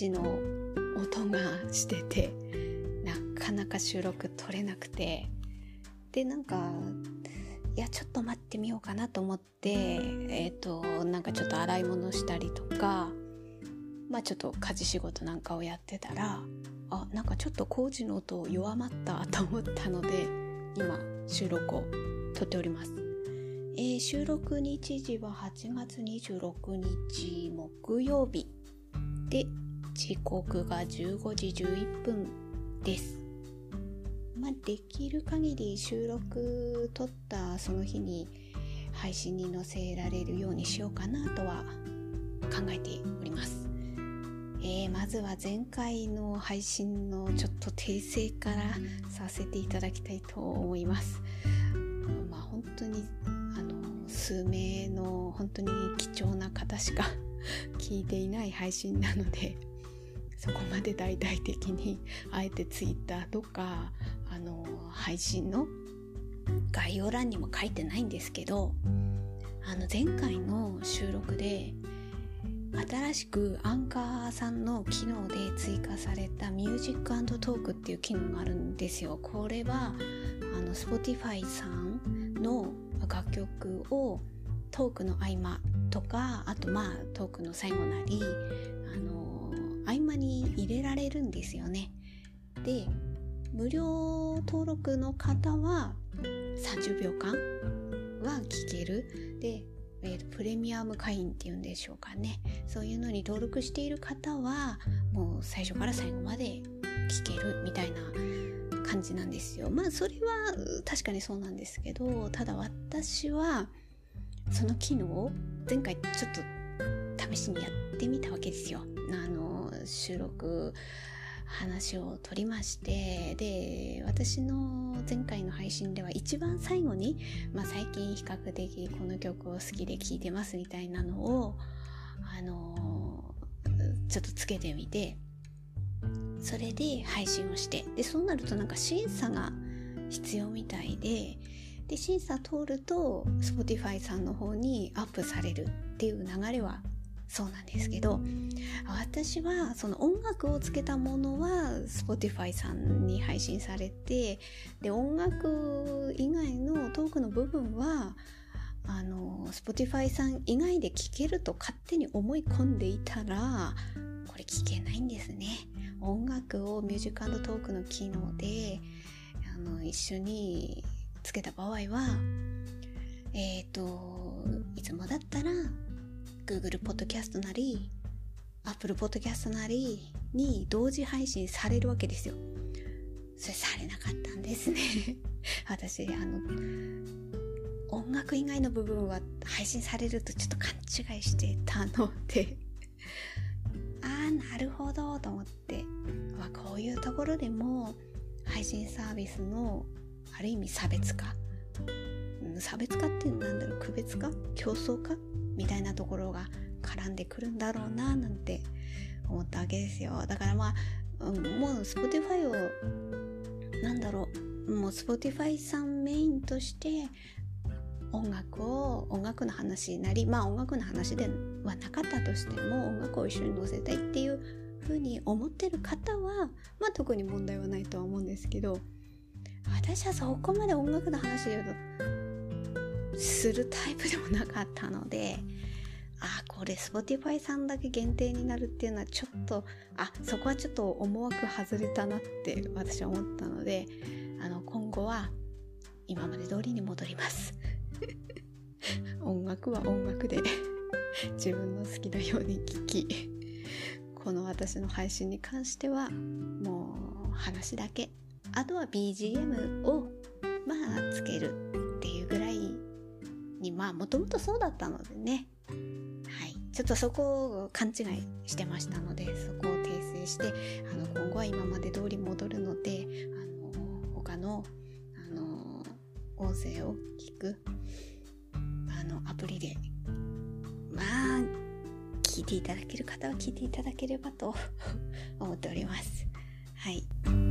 時の音がしててなかなか収録取れなくて。でなんかいやちょっと待ってみようかなと思ってえっ、ー、となんかちょっと洗い物したりとかまあちょっと家事仕事なんかをやってたらあなんかちょっと工事の音弱まったと思ったので今収録を撮っております、えー、収録日時は8月26日木曜日。で時刻が15時11分ですまあ、できる限り収録撮ったその日に配信に載せられるようにしようかなとは考えております。えー、まずは前回の配信のちょっと訂正からさせていただきたいと思います。まあ本当にあの数名の本当に貴重な方しか聞いていない配信なのでそこまで大々的に あえて Twitter とかあの配信の概要欄にも書いてないんですけどあの前回の収録で新しくアンカーさんの機能で追加されたミュージックトークっていう機能があるんですよ。これはあの Spotify さんの楽曲をトークの合間とかあとまあトークの最後なり合間に入れられるんですよね。で無料登録の方は30秒間は聞ける。で、えー、プレミアム会員っていうんでしょうかね。そういうのに登録している方はもう最初から最後まで聞けるみたいな感じなんですよ。まあそれは確かにそうなんですけどただ私はその機能を前回ちょっと試しにやってみたわけですよ。あの収録話を取りましてで私の前回の配信では一番最後に、まあ、最近比較的この曲を好きで聴いてますみたいなのをあのちょっとつけてみてそれで配信をしてでそうなるとなんか審査が必要みたいでで審査通ると Spotify さんの方にアップされるっていう流れはそうなんですけど私はその音楽をつけたものは Spotify さんに配信されてで音楽以外のトークの部分はあの Spotify さん以外で聴けると勝手に思い込んでいたらこれ聞けないんですね。音楽をミュージックトークの機能であの一緒につけた場合はえっ、ー、といつもだったら Google ポッドキャストなり Apple ポッドキャストなりに同時配信されるわけですよ。それされなかったんですね。私あの音楽以外の部分は配信されるとちょっと勘違いしてたので。ああなるほどと思って、まあ、こういうところでも配信サービスのある意味差別化差別化ってなんだろう区別化？競争化みたいなところが絡んでくるんだろうななんて思ったわけですよ。だからまあ、うん、もう Spotify をなんだろうもう Spotify さんメインとして音楽を音楽の話なりまあ音楽の話ではなかったとしても音楽を一緒に載せたいっていうふうに思ってる方はまあ特に問題はないとは思うんですけど私はそこまで音楽の話で言うとするタイプでもなかったのであこれ Spotify さんだけ限定になるっていうのはちょっとあそこはちょっと思惑外れたなって私は思ったのであの今後は今まで通りに戻ります。音楽は音楽で自分の好きなように聴きこの私の配信に関してはもう話だけ。あとは BGM をまあつける。にまあもともとそうだったのでね。はい。ちょっとそこを勘違いしてましたのでそこを訂正してあの今後は今まで通り戻るのであの他のあの音声を聞くあのアプリでまあ聞いていただける方は聞いていただければと思っております。はい。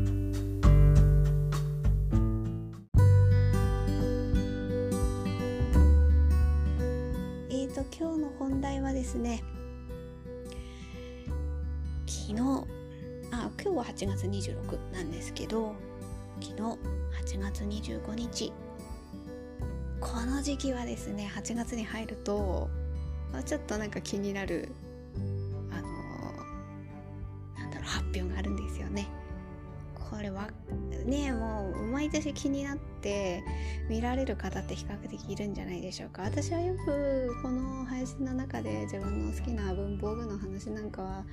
今日の本題はですね昨日あ今日は8月26なんですけど昨日8月25日。この時期はですね8月に入るとちょっとなんか気になるもう毎年気になって見られる方って比較的いるんじゃないでしょうか私はよくこの配信の中で自分の好きな文房具の話なんかは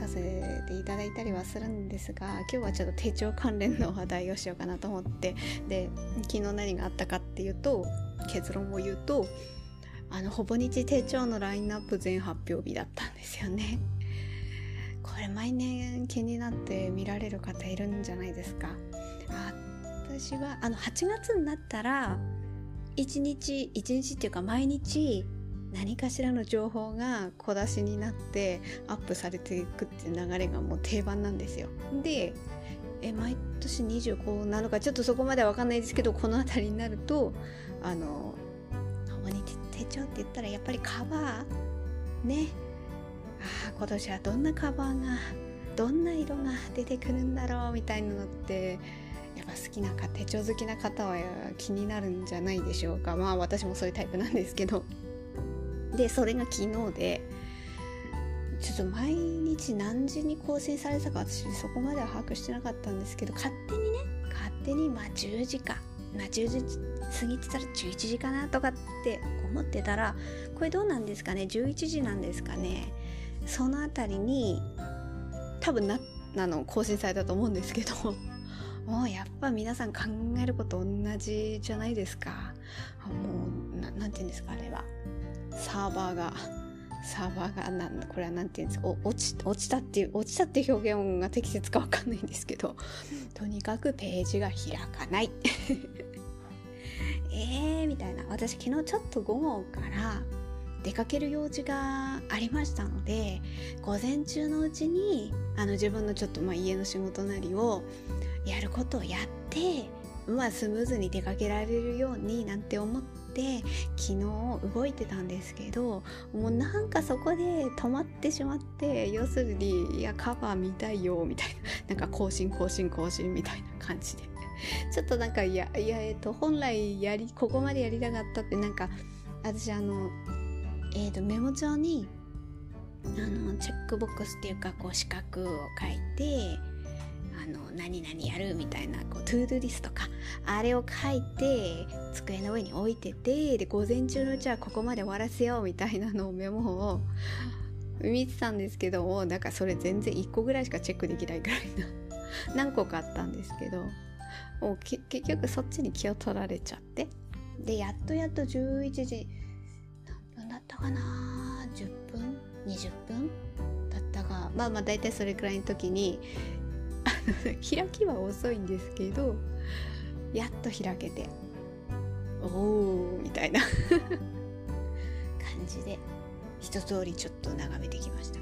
させていただいたりはするんですが今日はちょっと手帳関連の話題をしようかなと思ってで昨日何があったかっていうと結論を言うとあのほぼ日手帳のラインナップ全発表日だったんですよね。これ毎年気になって見られる方いるんじゃないですか。私はあの8月になったら1日1日っていうか毎日何かしらの情報が小出しになってアップされていくっていう流れがもう定番なんですよ。でえ毎年25なのかちょっとそこまでは分かんないですけどこの辺りになるとあの手帳って言ったらやっぱりカバーねあ今年はどんなカバーがどんな色が出てくるんだろうみたいなのってぱ好きな手帳好きな方は気になるんじゃないでしょうか。まあ私もそういうタイプなんですけど。でそれが昨日でちょっと毎日何時に更新されたか私そこまでは把握してなかったんですけど勝手にね勝手にまあ10時か、まあ、10時過ぎてたら11時かなとかって思ってたらこれどうなんですかね？11時なんですかね？その辺りに多分なあの更新されたと思うんですけど。もうやっぱ皆さん考えること同じじゃないですか。もう何て言うんですかあれは。サーバーがサーバーがなんこれは何て言うんですか落ち落ちたっていう落ちたっていう表現が適切か分かんないんですけど とにかくページが開かない。えーみたいな。私昨日ちょっと午後から出かける用事がありましたので午前中のうちにあの自分のちょっとまあ家の仕事なりをやることをやってまあスムーズに出かけられるようになんて思って昨日動いてたんですけどもうなんかそこで止まってしまって要するにいやカバー見たいよみたいな。なんか更新更新更新みたいな感じで。ちょっとなんかいやいやえっ、と本来やりここまでやりたかったってなんか私あのえっ、ー、とメモ帳にあのチェックボックスっていうかこう四角を書いてあの何々やるみたいなこうトゥードゥリストか。あれを書いて机の上に置いててで午前中のうちはここまで終わらせようみたいなのをメモを見てたんですけどもなんかそれ全然1個ぐらいしかチェックできないぐらいな 何個かあったんですけどもう結局そっちに気を取られちゃって。でやっとやっと11時何分だったかな？10分？20分？だったがまあまあ大体それくらいの時に 開きは遅いんですけどやっと開けておおみたいな感じで一通りちょっと眺めてきました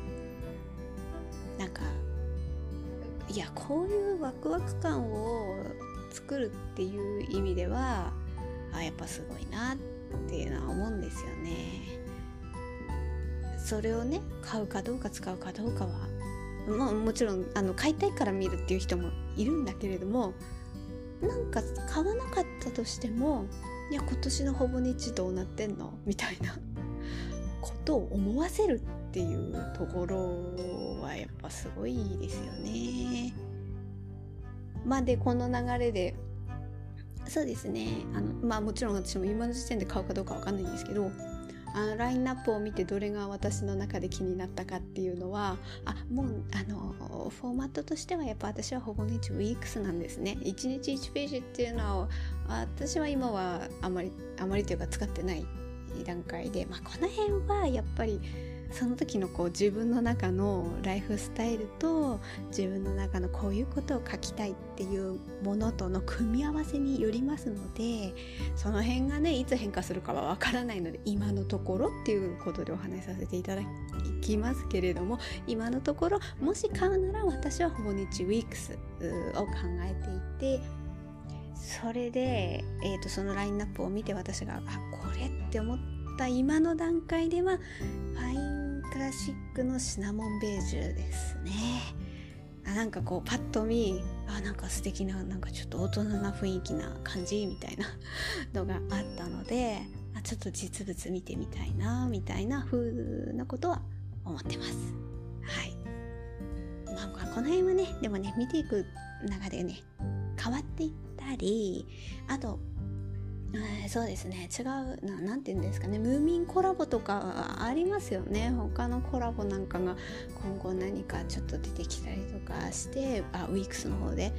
なんかいやこういうワクワク感を作るっていう意味ではあやっぱすごいなっていうのは思うんですよね。それをね買うかどうか使うかどうかはももちろんあの買いたいから見るっていう人もいるんだけれどもなんか買わなかったとしてもいや今年のほぼ日どうなってんの？みたいな ことを思わせるっていうところはやっぱすごいですよね。まあでこの流れでそうですねあのまあもちろん私も今の時点で買うかどうかわかんないんですけどあラインナップを見てどれが私の中で気になったかっていうのはあもうあのフォーマットとしてはやっぱ私はほぼ日ウィークスなんですね。1日1ページっていうのは私は今はあまりあまりというか使ってない段階で、まあ、この辺はやっぱりその時のこう自分の中のライフスタイルと自分の中のこういうことを書きたいっていうものとの組み合わせによりますのでその辺がねいつ変化するかはわからないので今のところっていうことでお話しさせていただきますけれども今のところもし買うなら私はほぼ日ウィークスを考えていてそれで、えーと、そのラインナップを見て私があこれって思った今の段階ではファインクラシックのシナモンベージュですね。あなんかこうパッと見あなんか素敵ななんかちょっと大人な雰囲気な感じみたいな のがあったのであちょっと実物見てみたいなみたいな風なことは思ってます。はい。まあこの辺はねでもね見ていく中でね変わっていったりあとえー、そうですね。違うななんて言うんですかね。ムーミンコラボとかありますよね。他のコラボなんかが今後何かちょっと出てきたりとかしてあウィークスの方で。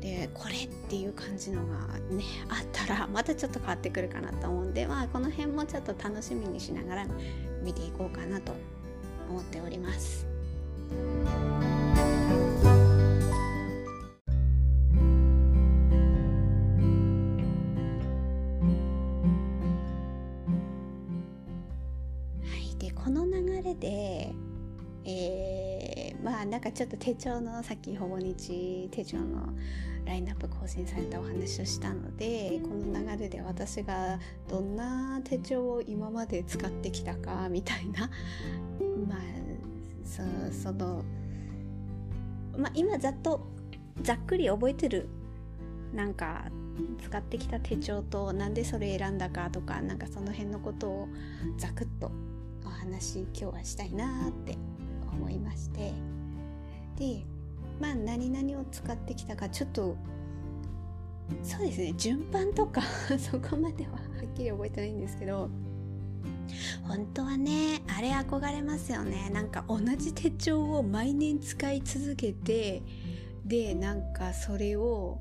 でこれっていう感じのがねあったらまたちょっと変わってくるかなと思うんでまあこの辺もちょっと楽しみにしながら見ていこうかなと思っております。ちょっと手帳のさっきほぼ日手帳のラインナップ更新されたお話をしたのでこの流れで私がどんな手帳を今まで使ってきたかみたいな。まあそそのまあ今ざっとざっくり覚えてるなんか使ってきた手帳となんでそれ選んだかとかなんかその辺のことをざくっとお話今日はしたいなって思いまして。でまあ何々を使ってきたかちょっとそうですね順番とか そこまでははっきり覚えてないんですけど本当はねあれ憧れますよね。なんか同じ手帳を毎年使い続けてでなんかそれを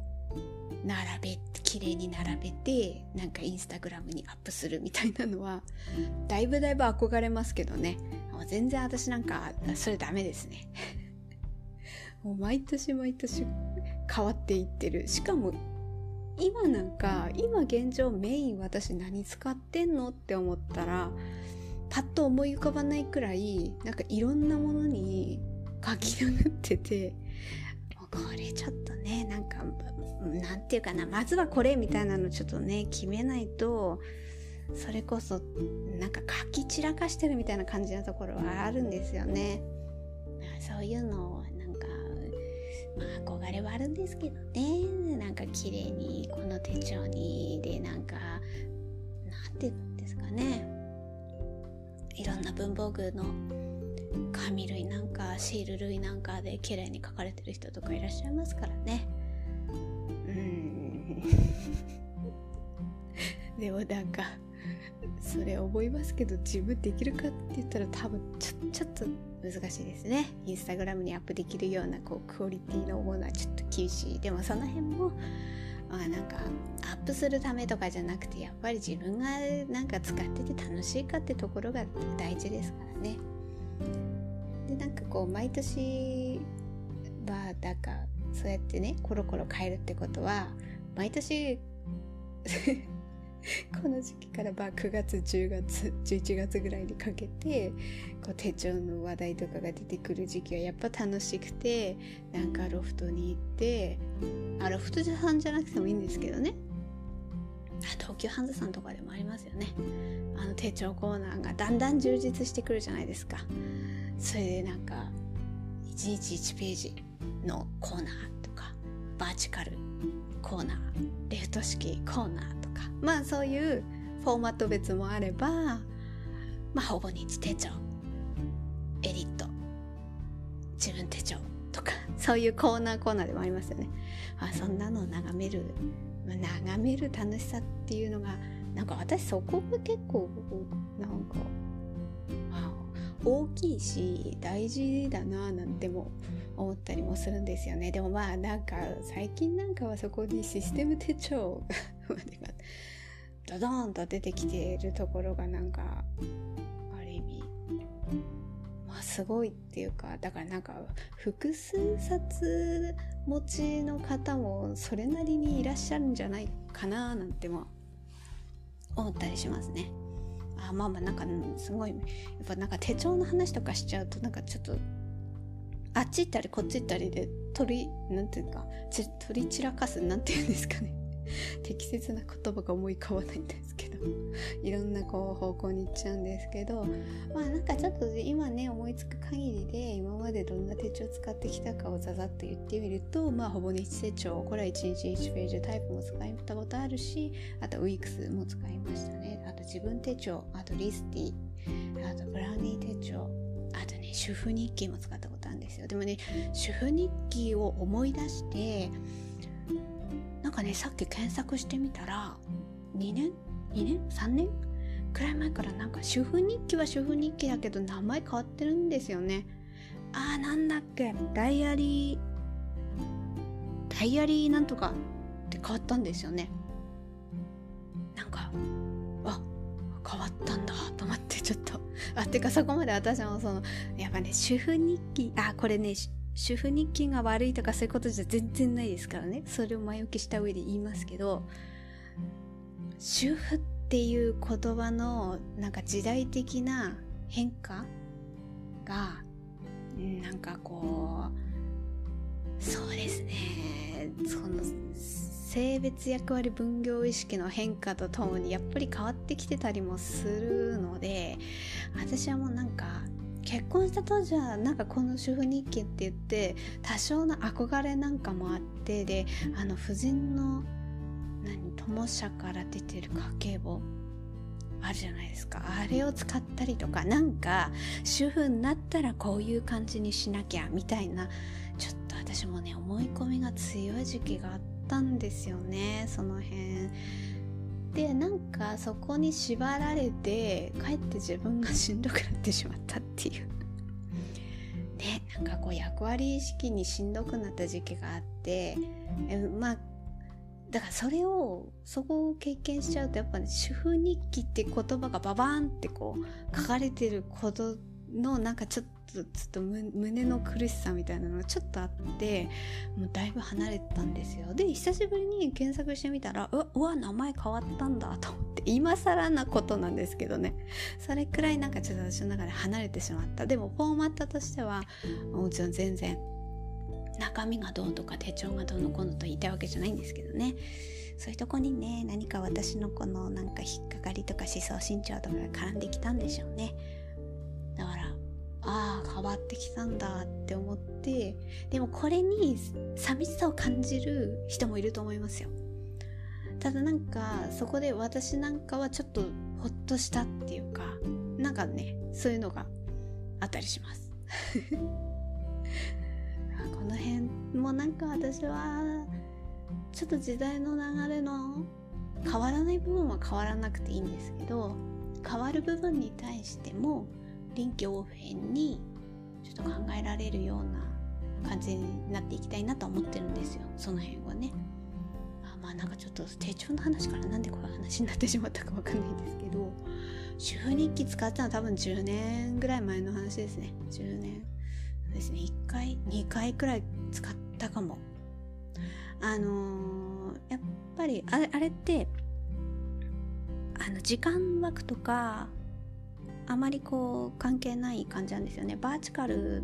並べ綺麗に並べてなんかインスタグラムにアップするみたいなのはだいぶだいぶ憧れますけどね。もう全然私なんかそれダメですね。もう毎年毎年変わっていってるしかも今なんか今現状メイン私何使ってんのって思ったらパッと思い浮かばないくらいなんかいろんなものに書き殴っててこれちょっとねなんかなんていうかなまずはこれみたいなのちょっとね決めないとそれこそなんか書き散らかしてるみたいな感じのところはあるんですよね。そういうのをなんかまあ憧れはあるんですけどね。なんか綺麗にこの手帳にでなんかなんていうんですかね。いろんな文房具の紙類なんかシール類なんかで綺麗に書かれてる人とかいらっしゃいますからね。うん。でもなんかそれ思いますけど自分できるかって言ったら多分ちょちょっと難しいですね。インスタグラムにアップできるようなこうクオリティのものはちょっと厳しい。でもその辺もあなんかアップするためとかじゃなくてやっぱり自分がなんか使ってて楽しいかってところが大事ですからね。でなんかこう毎年はだかそうやってねコロコロ変えるってことは毎年 この時期からまあ9月10月11月ぐらいにかけてこう手帳の話題とかが出てくる時期はやっぱ楽しくてなんかロフトに行ってあロフトさんじゃなくてもいいんですけどね。東急ハンズさんとかでもありますよね。あの手帳コーナーがだんだん充実してくるじゃないですか。それでなんか1日1ページのコーナーとかバーチカルコーナーレフト式コーナーまあそういうフォーマット別もあればまあほぼ日手帳エディット自分手帳とかそういうコーナーコーナーでもありますよね。あそんなのを眺める眺める楽しさっていうのがなんか私そこが結構なんか大きいし大事だななんても思ったりもするんですよね。でもまあなんか最近なんかはそこにシステム手帳が ドドーンと出てきているところがなんかある意味まあすごいっていうかだからなんか複数冊持ちの方もそれなりにいらっしゃるんじゃないかななんても思ったりしますね。あまあまあなんかすごいやっぱなんか手帳の話とかしちゃうとなんかちょっとあっち行ったりこっち行ったりで取りなんていうか取り散らかすなんていうんですかね 適切な言葉が思い浮かばないんですけど。いろんなこう方向に行っちゃうんですけど。まあなんかちょっと今ね思いつく限りで今までどんな手帳使ってきたかをざざっと言ってみるとまあほぼ日手帳これは1日1ページタイプも使ったことあるしあとウィークスも使いましたね。あと自分手帳あとリスティあとブラウニー手帳あとね主婦日記も使ったことあるんですよ。でもね主婦日記を思い出してなんかねさっき検索してみたら2年？2年？3年？くらい前からなんか主婦日記は主婦日記だけど名前変わってるんですよね。あーなんだっけ？ダイアリーダイアリーなんとかって変わったんですよね。なんかあ変わったんだと思ってちょっと。あてかそこまで私もそのやっぱね主婦日記あこれね主婦日記が悪いとかそういうことじゃ全然ないですからね。それを前置きした上で言いますけど主婦っていう言葉のなんか時代的な変化がなんかこうそうですね。その性別役割分業意識の変化とともにやっぱり変わってきてたりもするので私はもうなんか結婚した当時はなんかこの主婦日記って言って多少の憧れなんかもあってであの夫人の何友社から出てる家計簿あるじゃないですか。あれを使ったりとかなんか主婦になったらこういう感じにしなきゃみたいなちょっと私もね思い込みが強い時期があったんですよね。その辺。でなんかそこに縛られてかえって自分がしんどくなってしまったっていう。ねなんかこう役割意識にしんどくなった時期があってえまあだからそれをそこを経験しちゃうとやっぱね主婦日記って言葉がババーンってこう書かれてることのなんかちょっとちょっと胸の苦しさみたいなのがちょっとあってもうだいぶ離れてたんですよ。で久しぶりに検索してみたらうわうわ名前変わったんだと思って今更なことなんですけどね。それくらいなんかちょっと私の中で離れてしまった。でもフォーマットとしてはもちろん全然中身がどうとか手帳がどうのこうのと言いたいわけじゃないんですけどね。そういうとこにね何か私のこのなんか引っかかりとか思想身長とかが絡んできたんでしょうね。変わってきたんだって思ってでもこれに寂しさを感じる人もいると思いますよ。ただなんかそこで私なんかはちょっとほっとしたっていうかなんかねそういうのがあったりします。この辺もなんか私はちょっと時代の流れの変わらない部分は変わらなくていいんですけど変わる部分に対しても臨機応変にちょっと考えられるような感じになっていきたいなと思ってるんですよ。その辺はね。あまあなんかちょっと手帳の話からなんでこういう話になってしまったかわかんないんですけど。主婦日記使ったのは多分10年ぐらい前の話ですね。10年。ですね。1回2回くらい使ったかも。あのー、やっぱりあれあれってあの時間枠とかあまりこう関係ない感じなんですよね。バーチカル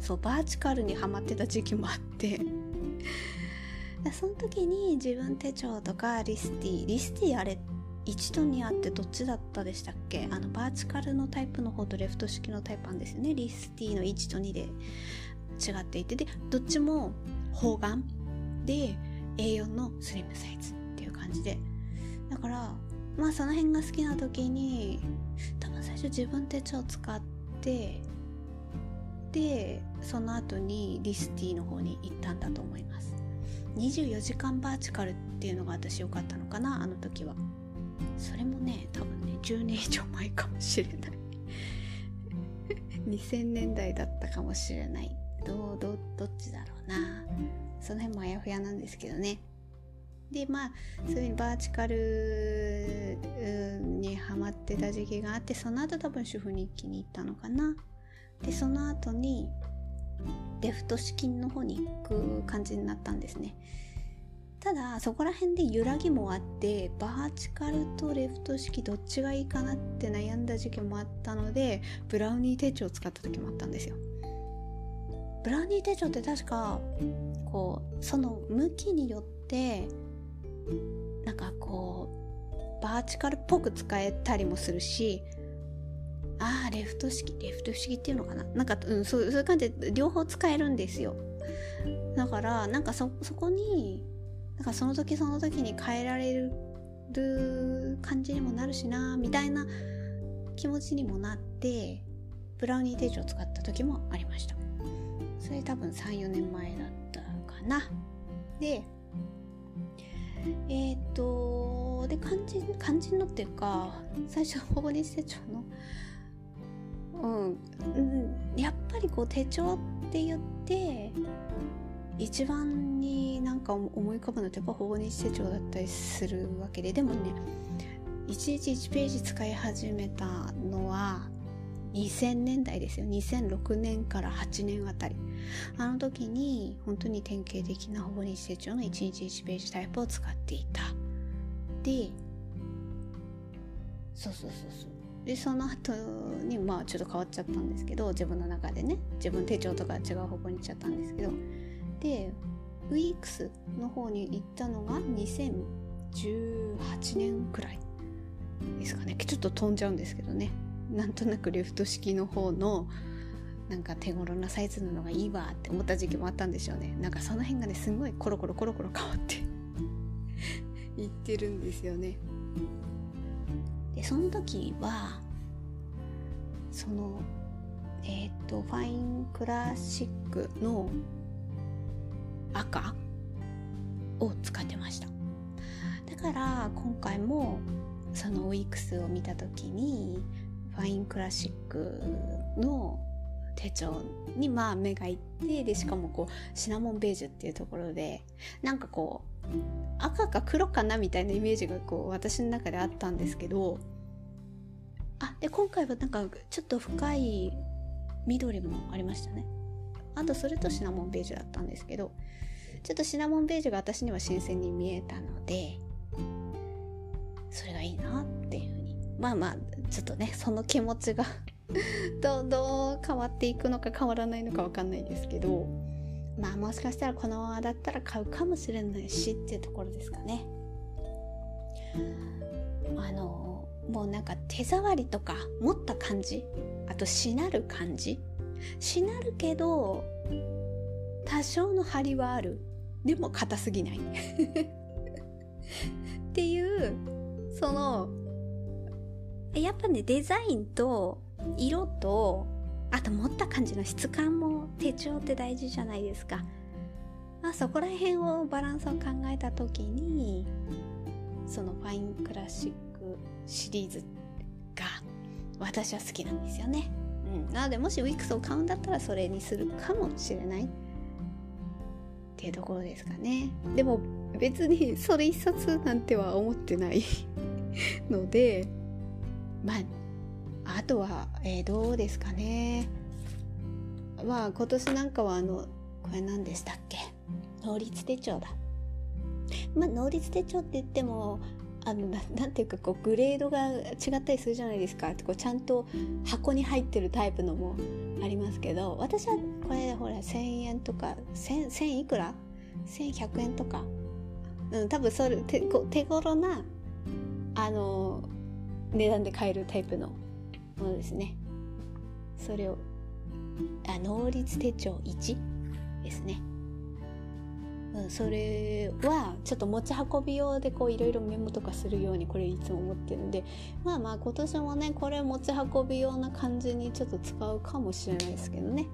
そうバーチカルにはまってた時期もあって。その時に自分手帳とかリスティリスティあれ1と2あってどっちだったでしたっけ？あのバーチカルのタイプの方とレフト式のタイプなんですよね。リスティの1と2で違っていて。でどっちも方眼で A4 のスリムサイズっていう感じで。だからまあその辺が好きな時に多分最初自分手帳使ってでその後にリスティの方に行ったんだと思います。24時間バーチカルっていうのが私良かったのかなあの時は。それもね多分ね10年以上前かもしれない。2000年代だったかもしれない。どうどどっちだろうな。その辺もあやふやなんですけどね。でまあそういうバーチカルにハマってた時期があってその後多分主婦日記に行ったのかな。でその後にレフト式の方に行く感じになったんですね。ただそこら辺で揺らぎもあってバーチカルとレフト式どっちがいいかなって悩んだ時期もあったのでブラウニー手帳を使った時もあったんですよ。ブラウニー手帳って確かこうその向きによってなんかこうバーチカルっぽく使えたりもするしああレフト式レフト式っていうのかな？なんか、うん、そうそういう感じで両方使えるんですよ。だからなんかそこになんかその時その時に変えられる感じにもなるしなみたいな気持ちにもなってブラウニー手帳を使った時もありました。それ多分34年前だったかな。でえっ、とで肝心肝心のっていうか最初ほぼ日手帳のうん、うん、やっぱりこう手帳って言って一番になんか思い浮かぶのってやっぱほぼ日手帳だったりするわけででもね1日1ページ使い始めたのは2000年代ですよ。2006年から8年あたり。あの時に本当に典型的なほぼ日手帳の1日1ページタイプを使っていた。でそうそうそうそう。でその後にまあちょっと変わっちゃったんですけど自分の中でね。自分手帳とか違う方向に行っちゃったんですけど。でウィークスの方に行ったのが2018年くらいですかね。ちょっと飛んじゃうんですけどね。なんとなくレフト式の方のなんか手頃なサイズなのがいいわって思った時期もあったんでしょうね。なんかその辺がねすごいコロコロコロコロ変わって いってるんですよね。でその時はそのえっ、とファインクラシックの赤を使ってました。だから今回もそのウィークスを見た時にファインクラシックの手帳にまあ目がいってでしかもこうシナモンベージュっていうところでなんかこう赤か黒かなみたいなイメージがこう私の中であったんですけどあで今回はなんかちょっと深い緑もありましたね。あとそれとシナモンベージュだったんですけどちょっとシナモンベージュが私には新鮮に見えたのでそれがいいなっていうふうにまあまあちょっとねその気持ちが どうどう変わっていくのか変わらないのか分かんないですけどまあもしかしたらこのままだったら買うかもしれないしっていうところですかね。あのもうなんか手触りとか持った感じ？あとしなる感じ？しなるけど多少の張りはある。でも硬すぎない。っていうそのやっぱねデザインと色とあと持った感じの質感も手帳って大事じゃないですか、まあ、そこら辺をバランスを考えた時にそのファインクラシックシリーズが私は好きなんですよね、うん、なのでもしウィックスを買うんだったらそれにするかもしれない。っていうところですかね。でも別にそれ一冊なんては思ってないのでまああとは、えー、どうですかね。まあ今年なんかはあのこれ何でしたっけ？能率手帳だ。まあ能率手帳って言ってもあのななんていうかこうグレードが違ったりするじゃないですか。こうちゃんと箱に入ってるタイプのもありますけど私はこれほら1,000円とか 1000, いくら ?1100 円とか、うん、多分それ手手頃なあの値段で買えるタイプのものですね。それをあ能率手帳1ですね。うん、それはちょっと持ち運び用でこういろいろメモとかするようにこれいつも思ってるんでまあまあ今年もねこれ持ち運び用な感じにちょっと使うかもしれないですけどね。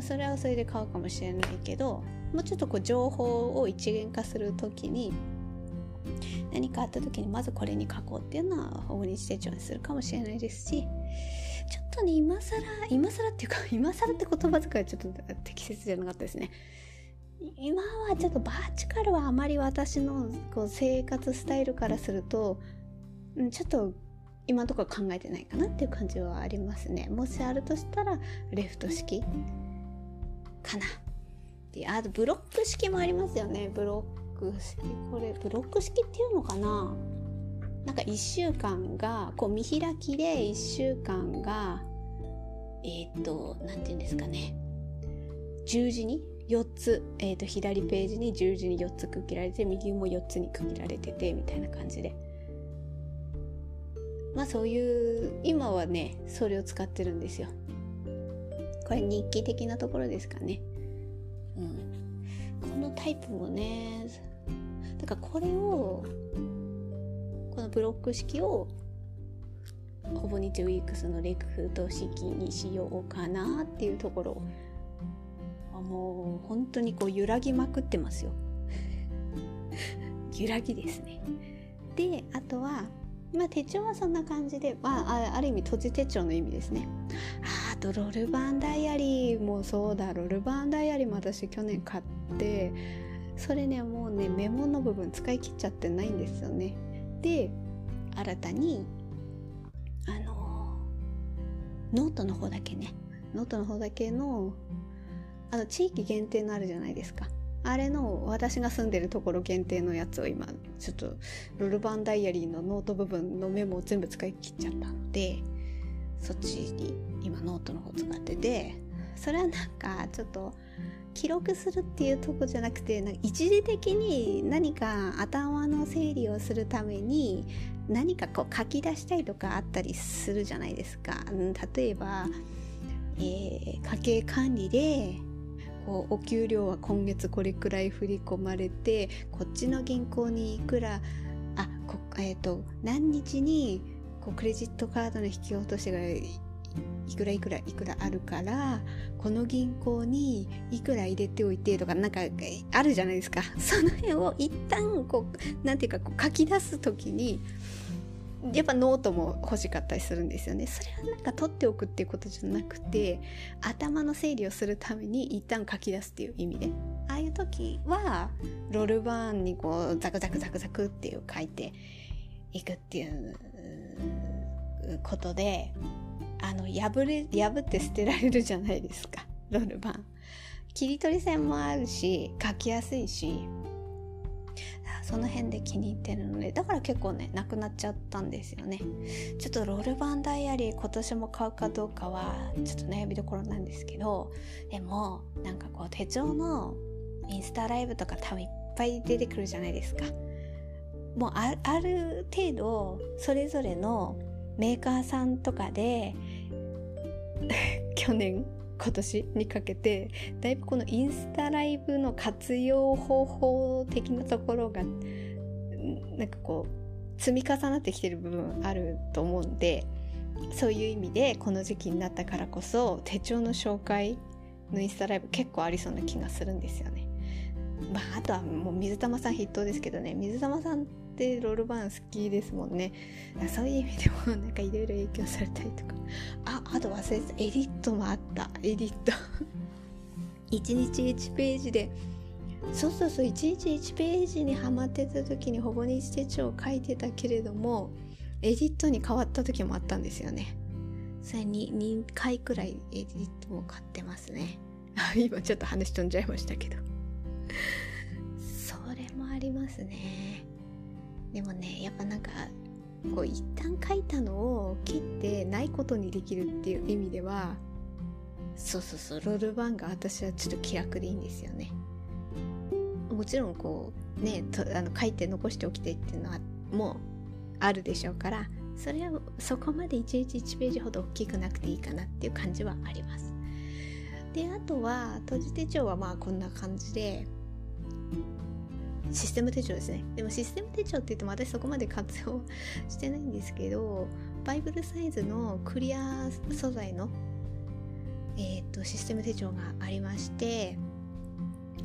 それはそれで買うかもしれないけどもうちょっとこう情報を一元化する時に何かあった時にまずこれに書こうっていうのは大西手帳にするかもしれないですしちょっとね今更今更っていうか 今更って言葉遣いちょっと適切じゃなかったですね。今はちょっとバーチカルはあまり私のこう生活スタイルからすると、ちょっと今のところ考えてないかなっていう感じはありますね。もしあるとしたらレフト式かな。あとブロック式もありますよね。ブロック式これブロック式っていうのかな？なんか1週間がこう見開きで1週間がえっ、ー、と何て言うんですかね。十字に？4つ、えーと、左ページに十字に4つ区切られて右も4つに区切られててみたいな感じで。まあそういう今はねそれを使ってるんですよ。これ日記的なところですかね。うん。このタイプもね。だからこれをこのブロック式をほぼ日ウィークスのレクフト式にしようかなっていうところ。もう本当にこう揺らぎまくってますよ。揺らぎですね。であとはまあ手帳はそんな感じで、まあ、ある意味閉じ手帳の意味ですね。あとロルバンダイアリーもそうだ。ロルバンダイアリーも私去年買ってそれねもうねメモの部分使い切っちゃってないんですよね。で新たにあのノートの方だけね。ノートの方だけのあの地域限定のあるじゃないですか。あれの私が住んでるところ限定のやつを今ちょっとロルバーンダイアリーのノート部分のメモを全部使い切っちゃったのでそっちに今ノートの方使っててそれはなんかちょっと記録するっていうとこじゃなくてな一時的に何か頭の整理をするために何かこう書き出したいとかあったりするじゃないですか。例えば、えー、家計管理でお給料は今月これくらい振り込まれてこっちの銀行にいくらあこ、えーと、何日にこうクレジットカードの引き落としがいくらいくらいくらあるからこの銀行にいくら入れておいてとかなんかあるじゃないですか。その辺を一旦こうなんていうかこう書き出す時にやっぱノートも欲しかったりするんですよね。それはなんか取っておくっていうことじゃなくて頭の整理をするために一旦書き出すっていう意味でああいう時はロルバーンにこうザクザクザクザクっていう書いていくっていうことであの破れ破って捨てられるじゃないですか。ロールバーン切り取り線もあるし書きやすいし。その辺で気に入ってるので。だから結構ねなくなっちゃったんですよね。ちょっとロールバンダイアリー今年も買うかどうかはちょっと悩みどころなんですけど。でもなんかこう手帳のインスタライブとか多分いっぱい出てくるじゃないですか。もうある程度それぞれのメーカーさんとかで 去年今年にかけてだいぶこのインスタライブの活用方法的なところがなんかこう積み重なってきてる部分あると思うんでそういう意味でこの時期になったからこそ手帳の紹介のインスタライブ結構ありそうな気がするんですよね。まあ、あとはもう水玉さん筆頭ですけどね水玉さんってロールバーン好きですもんね。そういう意味でもなんかいろいろ影響されたりとか。ああと忘れてた。エディットもあった。エディット。1日1ページで。そうそうそう。1日1ページにはまってた時にほぼ日手帳を書いてたけれどもエディットに変わった時もあったんですよね。それに2回くらいエディットも買ってますね。今ちょっと話飛んじゃいましたけど。それもありますね。でもねやっぱなんかこう一旦書いたのを切ってないことにできるっていう意味ではそうそうそうロールバンが私はちょっと気楽でいいんですよね。もちろんこうねとあの書いて残しておきたいっていうのはもうあるでしょうからそれはそこまで1日1ページほど大きくなくていいかなっていう感じはあります。であとは閉じ手帳はまあこんな感じでシステム手帳ですね。でもシステム手帳って言っても私そこまで活用してないんですけど、バイブルサイズのクリア素材の、えーと、システム手帳がありまして、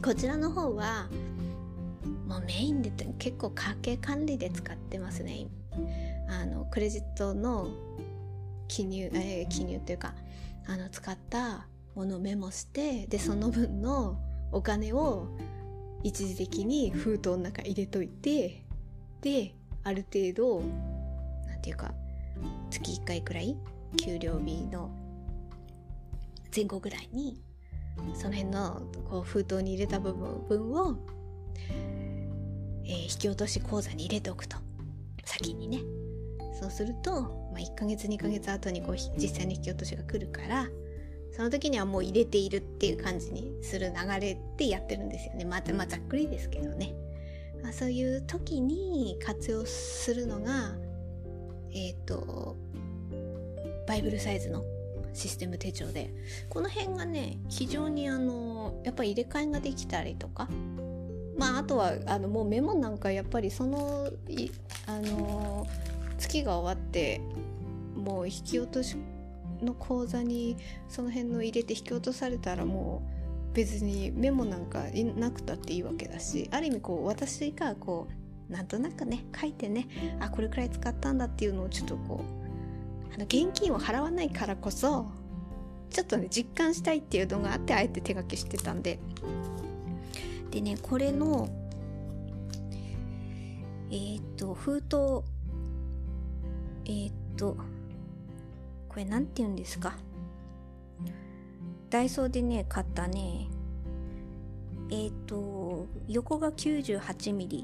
こちらの方は、もうメインで結構家計管理で使ってますね。あの、クレジットの記入、えー、記入っていうか、あの、使ったものをメモして、で、その分のお金を一時的に封筒の中入れといてである程度なんていうか月1回くらい給料日の前後ぐらいにその辺のこう封筒に入れた部分分を、えー、引き落とし口座に入れておくと。先にね。そうすると、まあ、1ヶ月2ヶ月後にこう実際に引き落としが来るからその時にはもう入れているっていう感じにする流れでやってるんですよね。また、まあ、ざっくりですけどね。まあ、そういう時に活用するのが、えっ、ー、とバイブルサイズのシステム手帳でこの辺がね非常にあのやっぱり入れ替えができたりとかまああとはあのもうメモなんかやっぱりそのあの月が終わってもう引き落としの口座にその辺の入れて引き落とされたらもう別にメモなんかなくたっていいわけだしある意味こう私がこうなんとなくね書いてねあこれくらい使ったんだっていうのをちょっとこうあの現金を払わないからこそちょっとね実感したいっていうのがあってあえて手書きしてたんで。でねこれのえー、っと封筒えー、っとこれ何て言うんですか？ダイソーでね買ったねえっ、と横が 98mm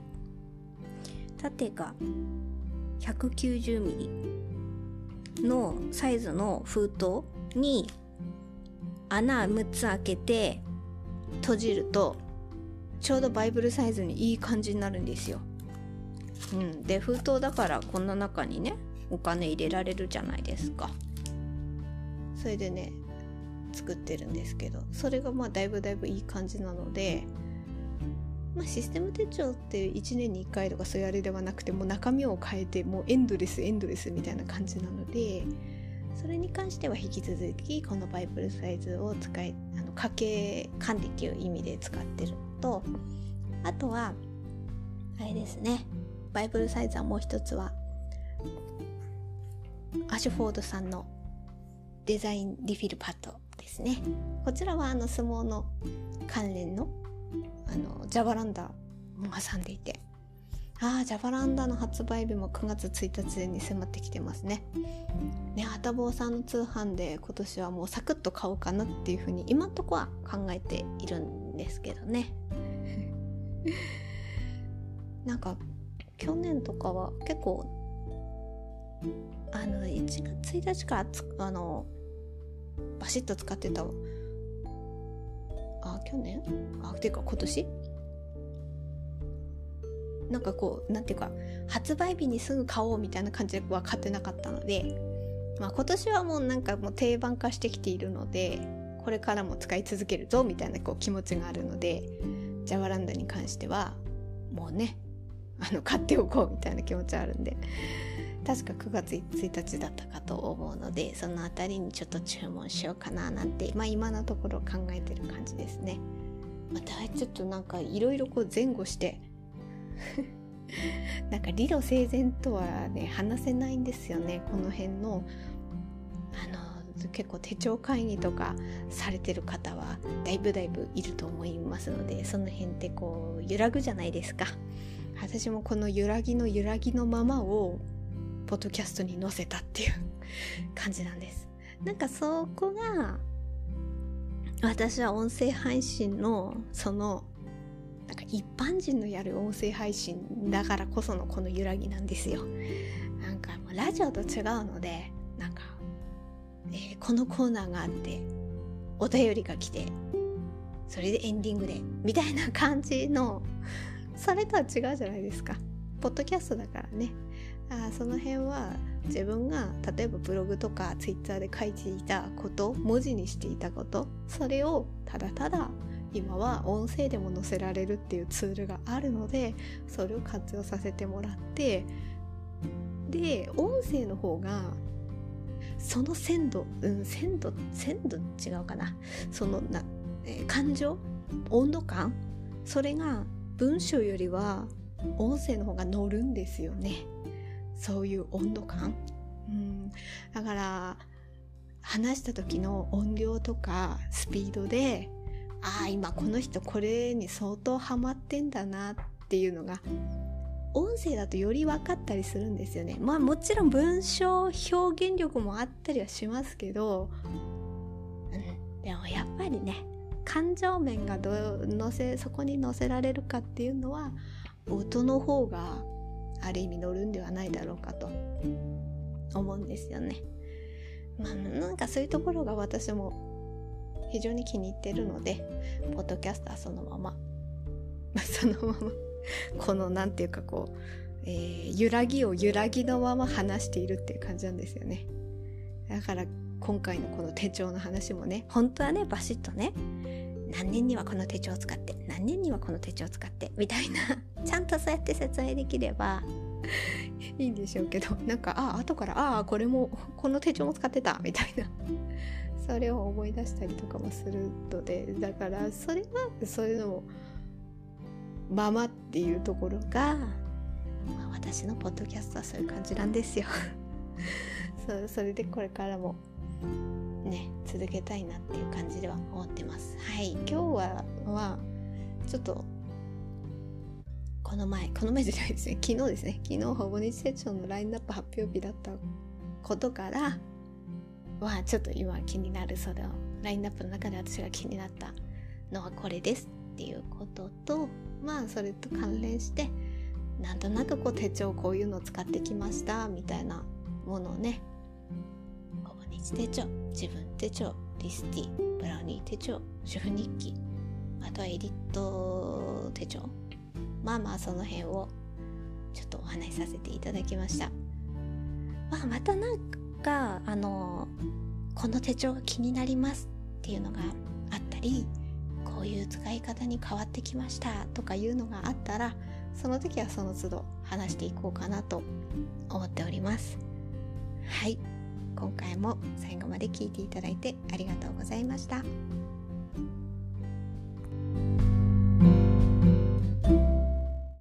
縦が 190mm のサイズの封筒に穴6つ開けて閉じるとちょうどバイブルサイズにいい感じになるんですよ。うん、で封筒だからこんな中にねお金入れられるじゃないですか。それでね作ってるんですけどそれがまあだいぶだいぶいい感じなので、まあ、システム手帳って1年に1回とかそういうあれではなくてもう中身を変えてもうエンドレスエンドレスみたいな感じなのでそれに関しては引き続きこのバイブルサイズを使いあの家計管理っていう意味で使ってるのとあとはあれですねバイブルサイズはもう一つはアシュフォードさんのデザインリフィルパッドですね。こちらはあの相撲の関連のあのジャバランダも挟んでいて。ああジャバランダの発売日も9月1日に迫ってきてますね。ねはたぼうさんの通販で今年はもうサクッと買おうかなっていうふうに今んとこは考えているんですけどね。なんか去年とかは結構あの1月1日からあのバシッと使ってたあ去年？あっていうか今年？なんかこうなんていうか発売日にすぐ買おうみたいな感じでは買ってなかったので、まあ、今年はもうなんかもう定番化してきているのでこれからも使い続けるぞみたいなこう気持ちがあるのでジャワランダに関してはもうねあの買っておこうみたいな気持ちあるんで。確か9月1日だったかと思うのでその辺りにちょっと注文しようかななんて、まあ、今のところ考えてる感じですね。またちょっとなんかいろいろこう前後して なんか理路整然とはね話せないんですよねこの辺のあの結構手帳会議とかされてる方はだいぶだいぶいると思いますのでその辺ってこう揺らぐじゃないですか私もこの揺らぎの揺らぎのままをポッドキャストに載せたっていう感じなんです。なんかそこが私は音声配信のそのなんか一般人のやる音声配信だからこそのこの揺らぎなんですよ。なんかもうラジオと違うのでなんか、えー、このコーナーがあってお便りが来てそれでエンディングでみたいな感じのそれとは違うじゃないですか。ポッドキャストだからねあその辺は自分が例えばブログとかツイッターで書いていたこと文字にしていたことそれをただただ今は音声でも載せられるっていうツールがあるのでそれを活用させてもらってで音声の方がその鮮度、うん、鮮度鮮度違うかなそのな、えー、感情温度感それが文章よりは音声の方が乗るんですよね。そういう温度感、うん、だから話した時の音量とかスピードでああ今この人これに相当ハマってんだなっていうのが音声だとより分かったりするんですよね。まあもちろん文章表現力もあったりはしますけど、うん、でもやっぱりね感情面がどう乗せそこに乗せられるかっていうのは音の方がある意味乗るんではないだろうかと。思うんですよね。まあなんかそういうところが私も非常に気に入ってるのでポッドキャスターそのまま。そのまま。この何て言うかこう、えー、揺らぎを揺らぎのまま話しているっていう感じなんですよね。だから今回のこの手帳の話もね本当はねバシッとね何年にはこの手帳を使って何年にはこの手帳を使ってみたいな。ちゃんとそうやって説明できれば。いいんでしょうけどなんかああ後からああこれもこの手帳も使ってた。みたいな。それを思い出したりとかもするので。だからそれはそういうのもままっていうところが、まあ、私のポッドキャストはそういう感じなんですよ。そそれでこれからも。ね続けたいなっていう感じでは思ってます。はい。今日ははちょっとこの前この前じゃないですね。昨日ですね。昨日ほぼ日セッションのラインナップ発表日だったことからはちょっと今気になるそのラインナップの中で私が気になったのはこれですっていうこととまあそれと関連してなんとなくこう手帳こういうのを使ってきましたみたいなものをねほぼ日手帳自分手帳リスティブラウニー手帳主婦日記あとはエディット手帳まあまあその辺をちょっとお話しさせていただきました、まあ、またなんかあのこの手帳が気になりますっていうのがあったりこういう使い方に変わってきましたとかいうのがあったらその時はその都度話していこうかなと思っております。はい。今回も最後まで聞いていただいてありがとうございました。